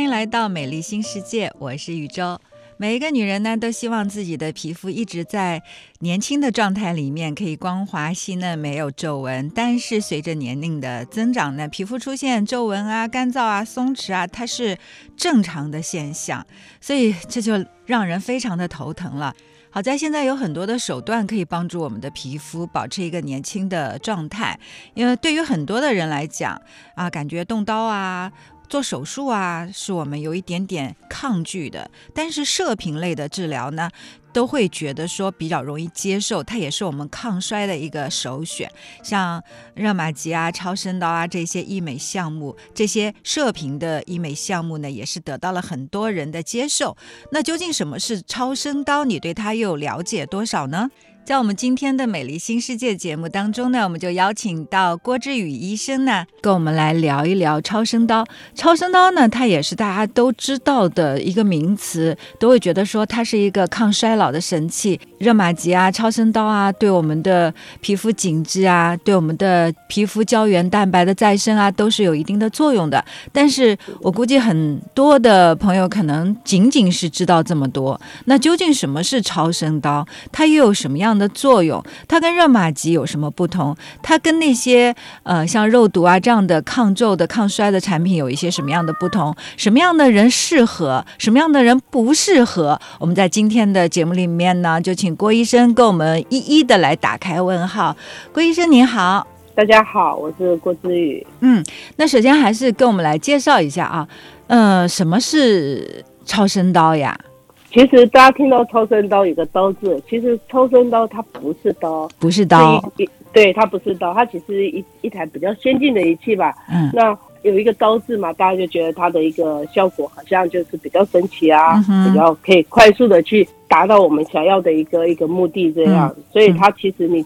欢迎来到美丽新世界，我是宇宙。每一个女人呢，都希望自己的皮肤一直在年轻的状态里面，可以光滑细嫩，没有皱纹。但是随着年龄的增长呢，皮肤出现皱纹啊、干燥啊、松弛啊，它是正常的现象，所以这就让人非常的头疼了。好在现在有很多的手段可以帮助我们的皮肤保持一个年轻的状态，因为对于很多的人来讲啊，感觉动刀啊。做手术啊，是我们有一点点抗拒的，但是射频类的治疗呢，都会觉得说比较容易接受，它也是我们抗衰的一个首选。像热玛吉啊、超声刀啊这些医美项目，这些射频的医美项目呢，也是得到了很多人的接受。那究竟什么是超声刀？你对它又有了解多少呢？在我们今天的美丽新世界节目当中呢，我们就邀请到郭志宇医生呢，跟我们来聊一聊超声刀。超声刀呢，它也是大家都知道的一个名词，都会觉得说它是一个抗衰老的神器。热玛吉啊，超声刀啊，对我们的皮肤紧致啊，对我们的皮肤胶原蛋白的再生啊，都是有一定的作用的。但是我估计很多的朋友可能仅仅是知道这么多。那究竟什么是超声刀？它又有什么样的作用？它跟热玛吉有什么不同？它跟那些呃像肉毒啊这样的抗皱的、抗衰的产品有一些什么样的不同？什么样的人适合？什么样的人不适合？我们在今天的节目里面呢，就请。郭医生跟我们一一的来打开问号。郭医生您好，大家好，我是郭志宇。嗯，那首先还是跟我们来介绍一下啊，呃，什么是超声刀呀？其实大家听到超声刀有个刀字，其实超声刀它不是刀，不是刀，对，它不是刀，它其实一一台比较先进的仪器吧。嗯，那。有一个刀字嘛，大家就觉得它的一个效果好像就是比较神奇啊，比较可以快速的去达到我们想要的一个一个目的这样。所以它其实你，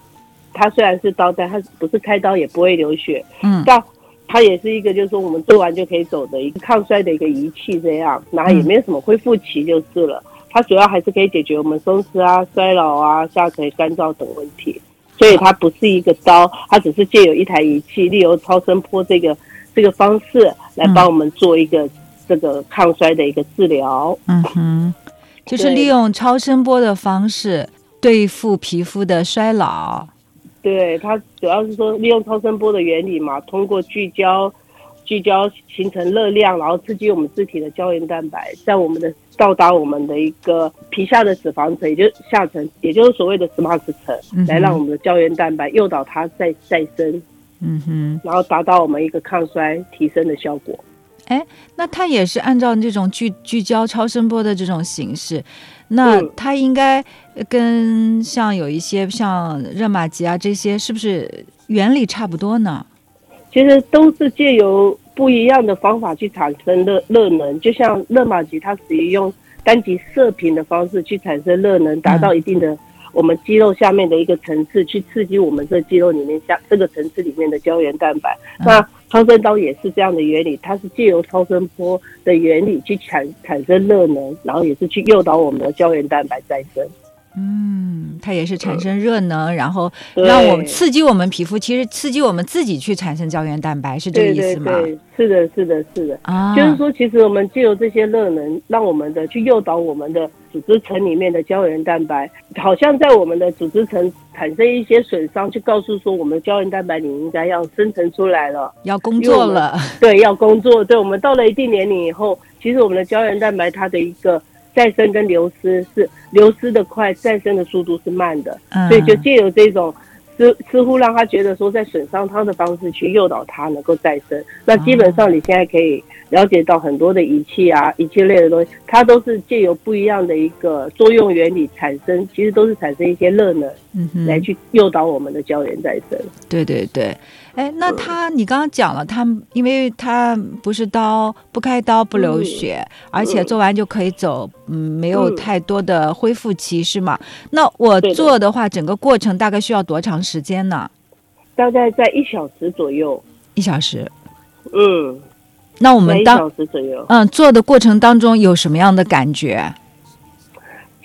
它虽然是刀，但它不是开刀也不会流血。嗯，但它也是一个就是说我们做完就可以走的一个抗衰的一个仪器这样，然后也没有什么恢复期就是了。它主要还是可以解决我们松弛啊、衰老啊、下垂干燥等问题。所以它不是一个刀，它只是借由一台仪器，利用超声波这个。这个方式来帮我们做一个这个抗衰的一个治疗。嗯哼，就是利用超声波的方式对付皮肤的衰老。对，它主要是说利用超声波的原理嘛，通过聚焦聚焦形成热量，然后刺激我们自体的胶原蛋白，在我们的到达我们的一个皮下的脂肪层，也就是下层，也就是所谓的 SMART 层，来让我们的胶原蛋白诱导它再再生。嗯哼，然后达到我们一个抗衰提升的效果。哎，那它也是按照这种聚聚焦超声波的这种形式，那它应该跟像有一些像热玛吉啊这些，是不是原理差不多呢？其实都是借由不一样的方法去产生热热能，就像热玛吉，它属于用单极射频的方式去产生热能，达到一定的。我们肌肉下面的一个层次去刺激我们这肌肉里面下这个层次里面的胶原蛋白，那超声刀也是这样的原理，它是借由超声波的原理去产产生热能，然后也是去诱导我们的胶原蛋白再生。嗯，它也是产生热能，然后让我们刺激我们皮肤，其实刺激我们自己去产生胶原蛋白，是这个意思吗？对是的，是的，是的。啊，就是说，其实我们借由这些热能，让我们的去诱导我们的组织层里面的胶原蛋白，好像在我们的组织层产生一些损伤，去告诉说我们胶原蛋白你应该要生成出来了，要工作了。对，要工作。对，我们到了一定年龄以后，其实我们的胶原蛋白它的一个。再生跟流失是流失的快，再生的速度是慢的，所以就借由这种似似乎让他觉得说在损伤他的方式去诱导他能够再生。那基本上你现在可以了解到很多的仪器啊，仪器类的东西，它都是借由不一样的一个作用原理产生，其实都是产生一些热能，嗯来去诱导我们的胶原再生。对对对。哎，那他你刚刚讲了，他因为他不是刀，不开刀不流血，而且做完就可以走，嗯，没有太多的恢复期，是吗？那我做的话，整个过程大概需要多长时间呢？大概在一小时左右。一小时。嗯。那我们当小时左右。嗯，做的过程当中有什么样的感觉？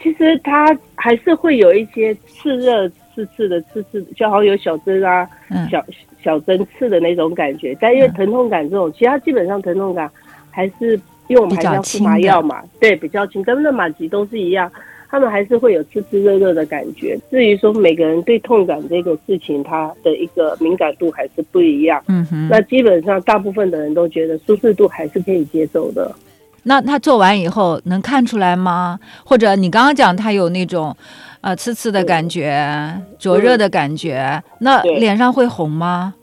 其实它还是会有一些刺热、刺刺的、刺刺，就好像有小针啊，小。小针刺的那种感觉，但因为疼痛感这种，其他基本上疼痛感还是因为我们还是要敷麻药嘛，对，比较轻，跟热玛吉都是一样。他们还是会有刺刺热热的感觉。至于说每个人对痛感这个事情，他的一个敏感度还是不一样。嗯哼。那基本上大部分的人都觉得舒适度还是可以接受的。那他做完以后能看出来吗？或者你刚刚讲他有那种，呃，刺刺的感觉、灼热的感觉，那脸上会红吗？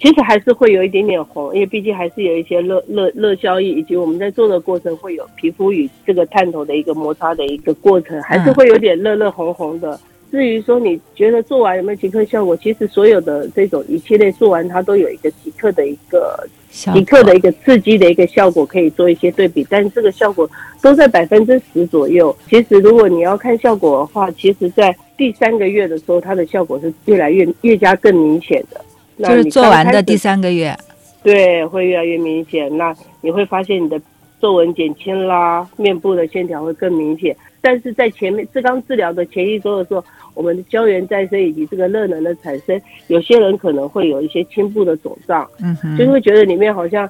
其实还是会有一点点红，因为毕竟还是有一些热热热效应，以及我们在做的过程会有皮肤与这个探头的一个摩擦的一个过程，还是会有点热热红红的。至于说你觉得做完有没有即刻效果，其实所有的这种仪器类做完，它都有一个即刻的一个即刻的一个刺激的一个效果，可以做一些对比。但是这个效果都在百分之十左右。其实如果你要看效果的话，其实在第三个月的时候，它的效果是越来越越加更明显的。就是做完的第三个月，对，会越来越明显。那你会发现你的皱纹减轻啦，面部的线条会更明显。但是在前面，治刚治疗的前一周的时候，我们的胶原再生以及这个热能的产生，有些人可能会有一些轻部的肿胀，嗯哼，就会觉得里面好像，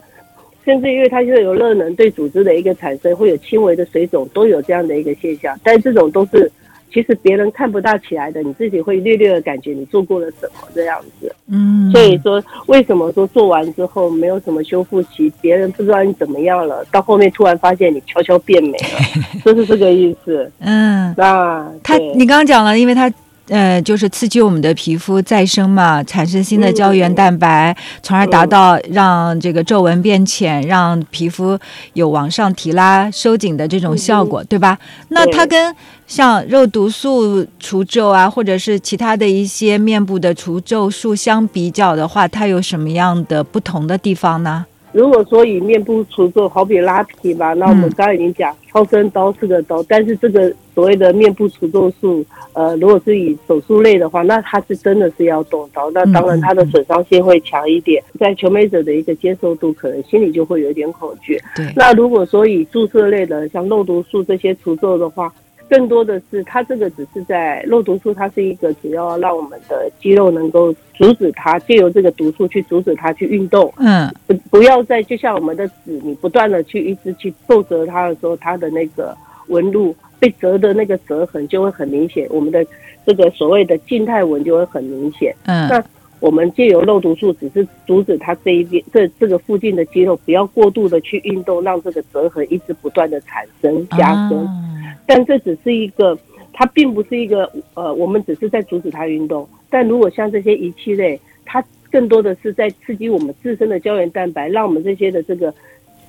甚至因为它就有热能对组织的一个产生，会有轻微的水肿，都有这样的一个现象。但这种都是。其实别人看不到起来的，你自己会略略的感觉你做过了什么这样子。嗯，所以说为什么说做完之后没有什么修复期，别人不知道你怎么样了，到后面突然发现你悄悄变美了，就是这个意思。嗯，那他你刚刚讲了，因为他。呃，就是刺激我们的皮肤再生嘛，产生新的胶原蛋白，从而达到让这个皱纹变浅，让皮肤有往上提拉、收紧的这种效果，对吧？那它跟像肉毒素除皱啊，或者是其他的一些面部的除皱术相比较的话，它有什么样的不同的地方呢？如果说以面部除皱，好比拉皮吧，那我们刚刚已经讲，超声刀是个刀，但是这个所谓的面部除皱术，呃，如果是以手术类的话，那它是真的是要动刀，那当然它的损伤性会强一点，在求美者的一个接受度，可能心里就会有点恐惧。对，那如果说以注射类的，像肉毒素这些除皱的话。更多的是，它这个只是在肉毒素，它是一个主要让我们的肌肉能够阻止它借由这个毒素去阻止它去运动。嗯，不不要再就像我们的纸，你不断的去一直去皱折它的时候，它的那个纹路被折的那个折痕就会很明显，我们的这个所谓的静态纹就会很明显。嗯，那。我们借由肉毒素，只是阻止它这一边这这个附近的肌肉不要过度的去运动，让这个折痕一直不断的产生加深。但这只是一个，它并不是一个呃，我们只是在阻止它运动。但如果像这些仪器类，它更多的是在刺激我们自身的胶原蛋白，让我们这些的这个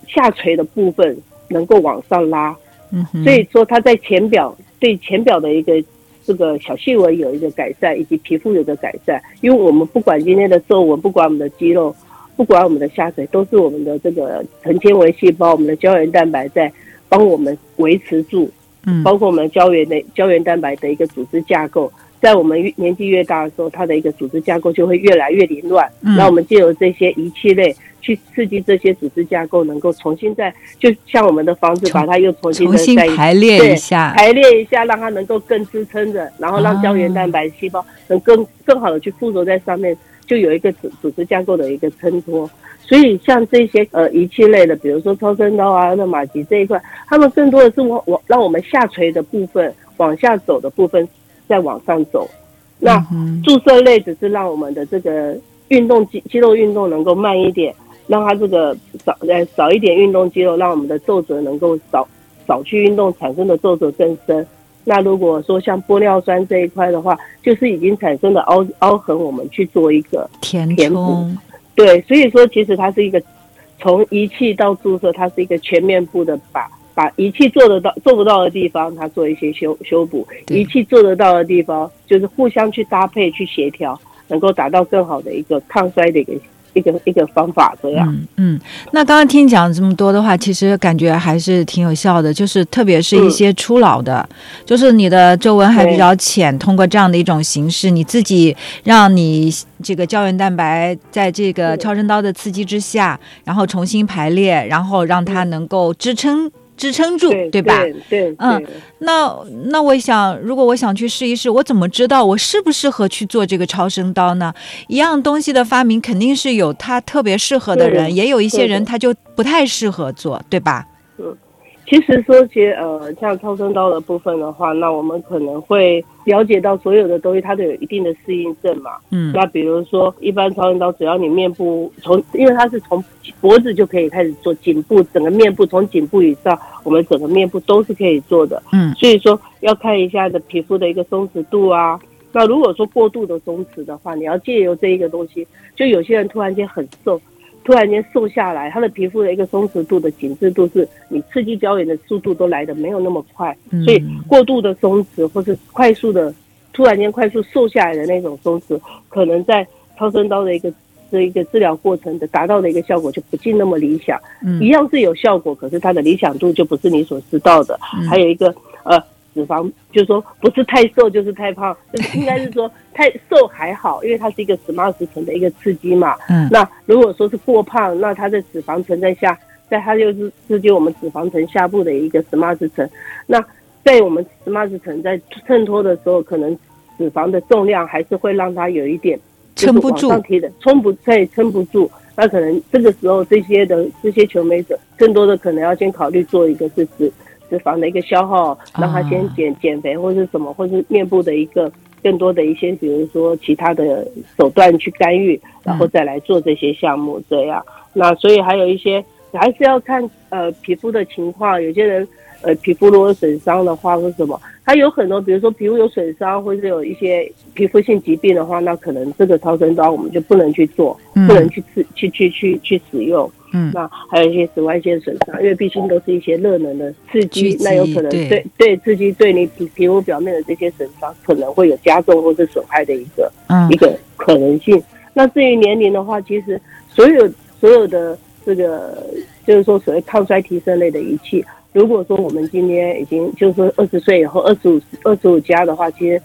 下垂的部分能够往上拉。嗯，所以说它在浅表对浅表的一个。这个小细纹有一个改善，以及皮肤有个改善，因为我们不管今天的皱纹，不管我们的肌肉，不管我们的下垂，都是我们的这个成纤维细胞，我们的胶原蛋白在帮我们维持住，嗯，包括我们胶原的胶原蛋白的一个组织架构，在我们年纪越大的时候，它的一个组织架构就会越来越凌乱，那我们借由这些仪器类。去刺激这些组织架构，能够重新再就像我们的房子，把它又重新重新排列一下，排列一下，让它能够更支撑着，然后让胶原蛋白细胞能更更好的去附着在上面，就有一个组组织架构的一个衬托。所以像这些呃仪器类的，比如说超声刀啊、热玛吉这一块，他们更多的是往往让我们下垂的部分往下走的部分再往上走。那注射类只是让我们的这个运动肌肌肉运动能够慢一点。让它这个少呃少一点运动肌肉，让我们的皱褶能够少少去运动产生的皱褶更深。那如果说像玻尿酸这一块的话，就是已经产生的凹凹痕，我们去做一个填补。对，所以说其实它是一个从仪器到注射，它是一个全面部的，把把仪器做得到做不到的地方，它做一些修修补；仪器做得到的地方，就是互相去搭配去协调，能够达到更好的一个抗衰的一个。一个一个方法这样，嗯嗯，那刚刚听你讲这么多的话，其实感觉还是挺有效的。就是特别是一些初老的，就是你的皱纹还比较浅，通过这样的一种形式，你自己让你这个胶原蛋白在这个超声刀的刺激之下，然后重新排列，然后让它能够支撑。支撑住，对吧？对，嗯，那那我想，如果我想去试一试，我怎么知道我适不适合去做这个超声刀呢？一样东西的发明，肯定是有它特别适合的人，也有一些人他就不太适合做，对吧？嗯。其实说些呃，像超声刀的部分的话，那我们可能会了解到所有的东西，它都有一定的适应症嘛。嗯。那比如说，一般超声刀只要你面部从，因为它是从脖子就可以开始做，颈部整个面部从颈部以上，我们整个面部都是可以做的。嗯。所以说要看一下的皮肤的一个松弛度啊。那如果说过度的松弛的话，你要借由这一个东西，就有些人突然间很瘦。突然间瘦下来，他的皮肤的一个松弛度的紧致度是你刺激胶原的速度都来的没有那么快，所以过度的松弛或是快速的突然间快速瘦下来的那种松弛，可能在超声刀的一个这一个治疗过程的达到的一个效果就不尽那么理想。一样是有效果，可是它的理想度就不是你所知道的。还有一个呃。脂肪就是说不是太瘦就是太胖，就 是应该是说太瘦还好，因为它是一个 smart 层的一个刺激嘛。嗯。那如果说是过胖，那它的脂肪层在下，在它就是刺激我们脂肪层下部的一个 smart 层。那在我们 smart 层在衬托的时候，可能脂肪的重量还是会让它有一点撑不住，提的撑不再撑不住。那可能这个时候这些的这些求美者，更多的可能要先考虑做一个是脂。脂肪的一个消耗，让他先减减肥，或是什么，或是面部的一个更多的一些，比如说其他的手段去干预，然后再来做这些项目，这样。那所以还有一些还是要看呃皮肤的情况，有些人呃皮肤如果损伤的话，或什么，它有很多，比如说皮肤有损伤，或者有一些皮肤性疾病的话，那可能这个超声刀我们就不能去做，不能去去去去去去使用。嗯，那还有一些紫外线损伤，因为毕竟都是一些热能的刺激，那有可能对对刺激对你皮皮肤表面的这些损伤，可能会有加重或者损害的一个一个可能性。那至于年龄的话，其实所有所有的这个就是说所谓抗衰提升类的仪器，如果说我们今天已经就是说二十岁以后二十五二十五加的话，其实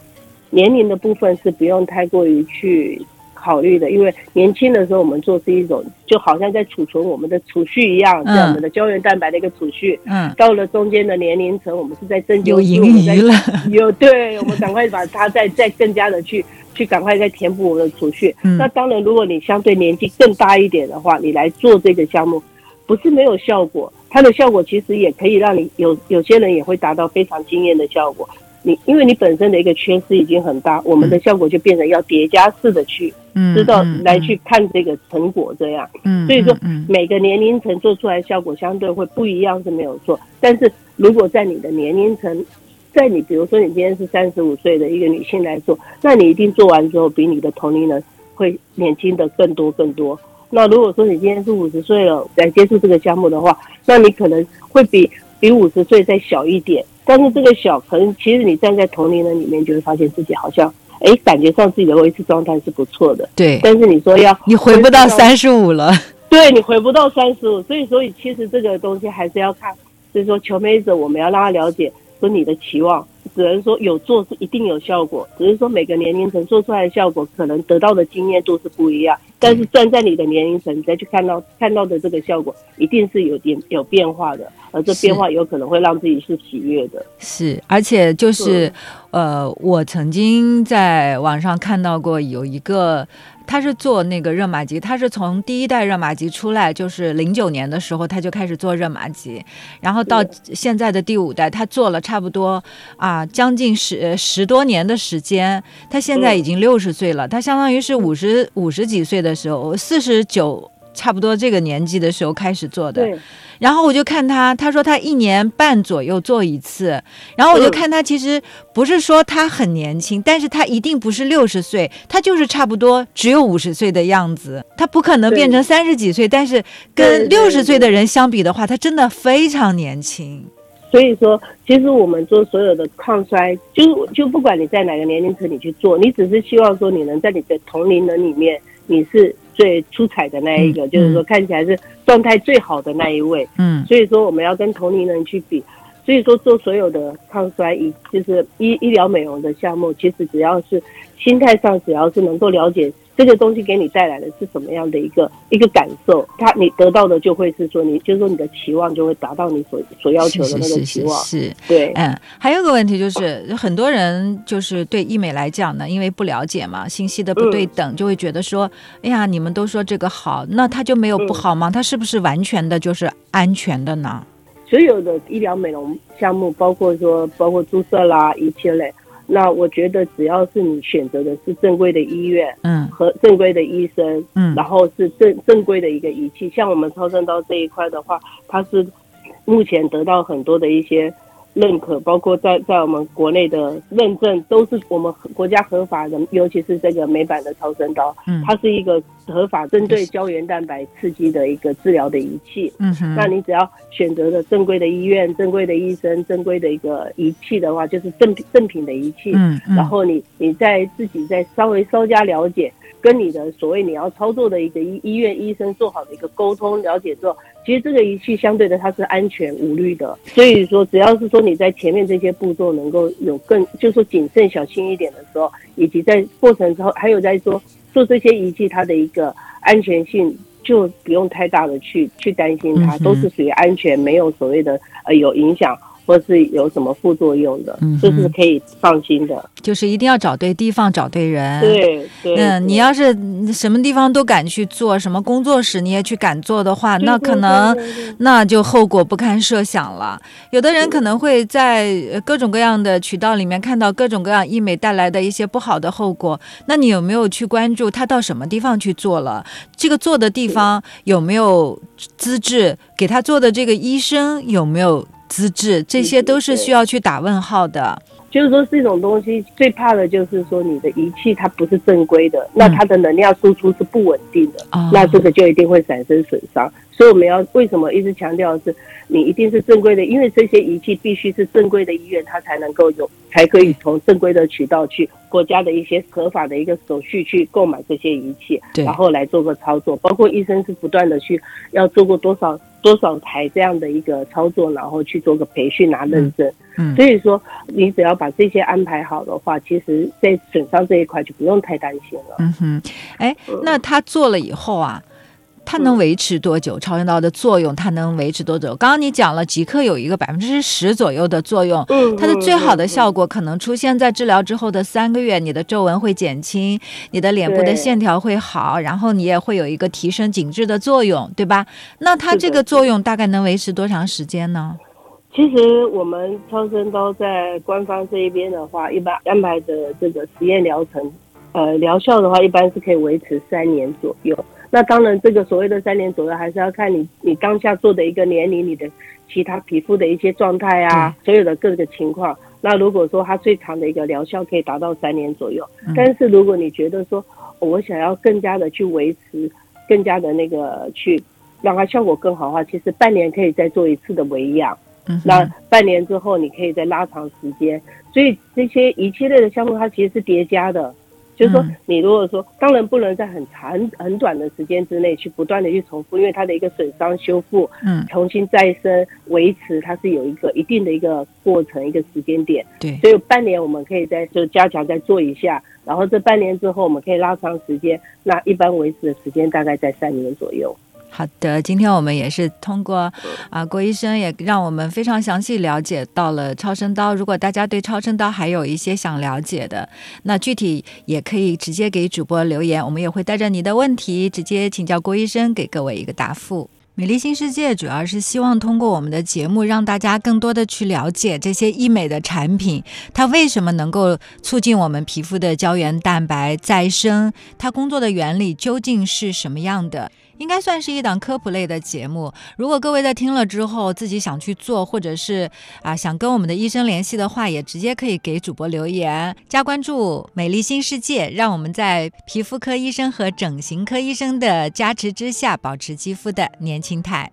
年龄的部分是不用太过于去。考虑的，因为年轻的时候我们做是一种，就好像在储存我们的储蓄一样，这我们的胶原蛋白的一个储蓄。嗯。到了中间的年龄层，我们是在增有盈余了。有，对，我们赶快把它再再更加的去去赶快再填补我们的储蓄。嗯。那当然，如果你相对年纪更大一点的话，你来做这个项目，不是没有效果，它的效果其实也可以让你有有些人也会达到非常惊艳的效果。你因为你本身的一个缺失已经很大，我们的效果就变成要叠加式的去知道来去看这个成果这样。嗯，所以说每个年龄层做出来效果相对会不一样是没有错。但是如果在你的年龄层，在你比如说你今天是三十五岁的一个女性来做，那你一定做完之后比你的同龄人会年轻的更多更多。那如果说你今天是五十岁了来接触这个项目的话，那你可能会比比五十岁再小一点。但是这个小，可能其实你站在同龄人里面，就会发现自己好像，哎，感觉上自己的维持状态是不错的。对。但是你说要你回不到三十五了。对你回不到三十五，所以所以其实这个东西还是要看，就是说求美者，我们要让他了解说你的期望。只能说有做是一定有效果，只是说每个年龄层做出来的效果可能得到的经验度是不一样。但是站在你的年龄层，你再去看到看到的这个效果，一定是有点有变化的，而这变化有可能会让自己是喜悦的。是，而且就是，呃，我曾经在网上看到过有一个。他是做那个热玛吉，他是从第一代热玛吉出来，就是零九年的时候他就开始做热玛吉，然后到现在的第五代，他做了差不多啊将近十十多年的时间，他现在已经六十岁了，他相当于是五十五十几岁的时候，四十九差不多这个年纪的时候开始做的。然后我就看他，他说他一年半左右做一次。然后我就看他，其实不是说他很年轻，但是他一定不是六十岁，他就是差不多只有五十岁的样子。他不可能变成三十几岁，但是跟六十岁的人相比的话，他真的非常年轻。所以说，其实我们做所有的抗衰，就就不管你在哪个年龄层你去做，你只是希望说你能在你的同龄人里面，你是。最出彩的那一个，就是说看起来是状态最好的那一位。嗯，所以说我们要跟同龄人去比。所以说做所有的抗衰医，就是医医疗美容的项目，其实只要是心态上，只要是能够了解。这个东西给你带来的是什么样的一个一个感受？他你得到的就会是说，你就是说你的期望就会达到你所所要求的那个期望。是，对，嗯，还有个问题就是，很多人就是对医美来讲呢，因为不了解嘛，信息的不对等，就会觉得说，哎呀，你们都说这个好，那它就没有不好吗？它是不是完全的就是安全的呢？所有的医疗美容项目，包括说包括注射啦一切类，那我觉得只要是你选择的是正规的医院，嗯，和正规的医生，嗯，然后是正正规的一个仪器，像我们超声刀这一块的话，它是目前得到很多的一些。认可，包括在在我们国内的认证，都是我们国家合法的，尤其是这个美版的超声刀，嗯，它是一个合法针对胶原蛋白刺激的一个治疗的仪器，嗯哼，那你只要选择了正规的医院、正规的医生、正规的一个仪器的话，就是正正品的仪器，嗯嗯，然后你你再自己再稍微稍加了解。跟你的所谓你要操作的一个医医院医生做好的一个沟通了解之后，其实这个仪器相对的它是安全无虑的。所以说，只要是说你在前面这些步骤能够有更，就说谨慎小心一点的时候，以及在过程之后，还有在说做这些仪器它的一个安全性，就不用太大的去去担心它，都是属于安全，没有所谓的呃有影响。或是有什么副作用的，这是可以放心的。就是一定要找对地方，找对人。对对。嗯，你要是什么地方都敢去做，什么工作室你也去敢做的话，那可能那就后果不堪设想了。有的人可能会在各种各样的渠道里面看到各种各样医美带来的一些不好的后果。那你有没有去关注他到什么地方去做了？这个做的地方有没有资质？给他做的这个医生有没有？资质，这些都是需要去打问号的。就是说，这种东西最怕的就是说，你的仪器它不是正规的，那它的能量输出是不稳定的，那这个就一定会产生损伤。所以我们要为什么一直强调是，你一定是正规的，因为这些仪器必须是正规的医院，它才能够有，才可以从正规的渠道去国家的一些合法的一个手续去购买这些仪器，然后来做个操作。包括医生是不断的去要做过多少多少台这样的一个操作，然后去做个培训拿认证。嗯，所以说你只要把这些安排好的话，其实在损伤这一块就不用太担心了。嗯哼，哎，那他做了以后啊。它能维持多久？超声刀的作用，它能维持多久？刚刚你讲了，即刻有一个百分之十左右的作用，它的最好的效果可能出现在治疗之后的三个月，你的皱纹会减轻，你的脸部的线条会好，然后你也会有一个提升紧致的作用，对吧？那它这个作用大概能维持多长时间呢？其实我们超声刀在官方这一边的话，一般安排的这个实验疗程，呃，疗效的话，一般是可以维持三年左右。那当然，这个所谓的三年左右，还是要看你你当下做的一个年龄，你的其他皮肤的一些状态啊，所有的各个情况。那如果说它最长的一个疗效可以达到三年左右，但是如果你觉得说我想要更加的去维持，更加的那个去让它效果更好的话，其实半年可以再做一次的维养。那半年之后你可以再拉长时间。所以这些一系列的项目，它其实是叠加的。就是说，你如果说，当然不能在很长很短的时间之内去不断的去重复，因为它的一个损伤修复，嗯，重新再生维持，它是有一个一定的一个过程一个时间点。对，所以半年我们可以再就加强再做一下，然后这半年之后我们可以拉长时间，那一般维持的时间大概在三年左右。好的，今天我们也是通过啊郭医生也让我们非常详细了解到了超声刀。如果大家对超声刀还有一些想了解的，那具体也可以直接给主播留言，我们也会带着你的问题直接请教郭医生，给各位一个答复。美丽新世界主要是希望通过我们的节目，让大家更多的去了解这些医美的产品，它为什么能够促进我们皮肤的胶原蛋白再生，它工作的原理究竟是什么样的？应该算是一档科普类的节目。如果各位在听了之后自己想去做，或者是啊想跟我们的医生联系的话，也直接可以给主播留言加关注“美丽新世界”，让我们在皮肤科医生和整形科医生的加持之下，保持肌肤的年轻态。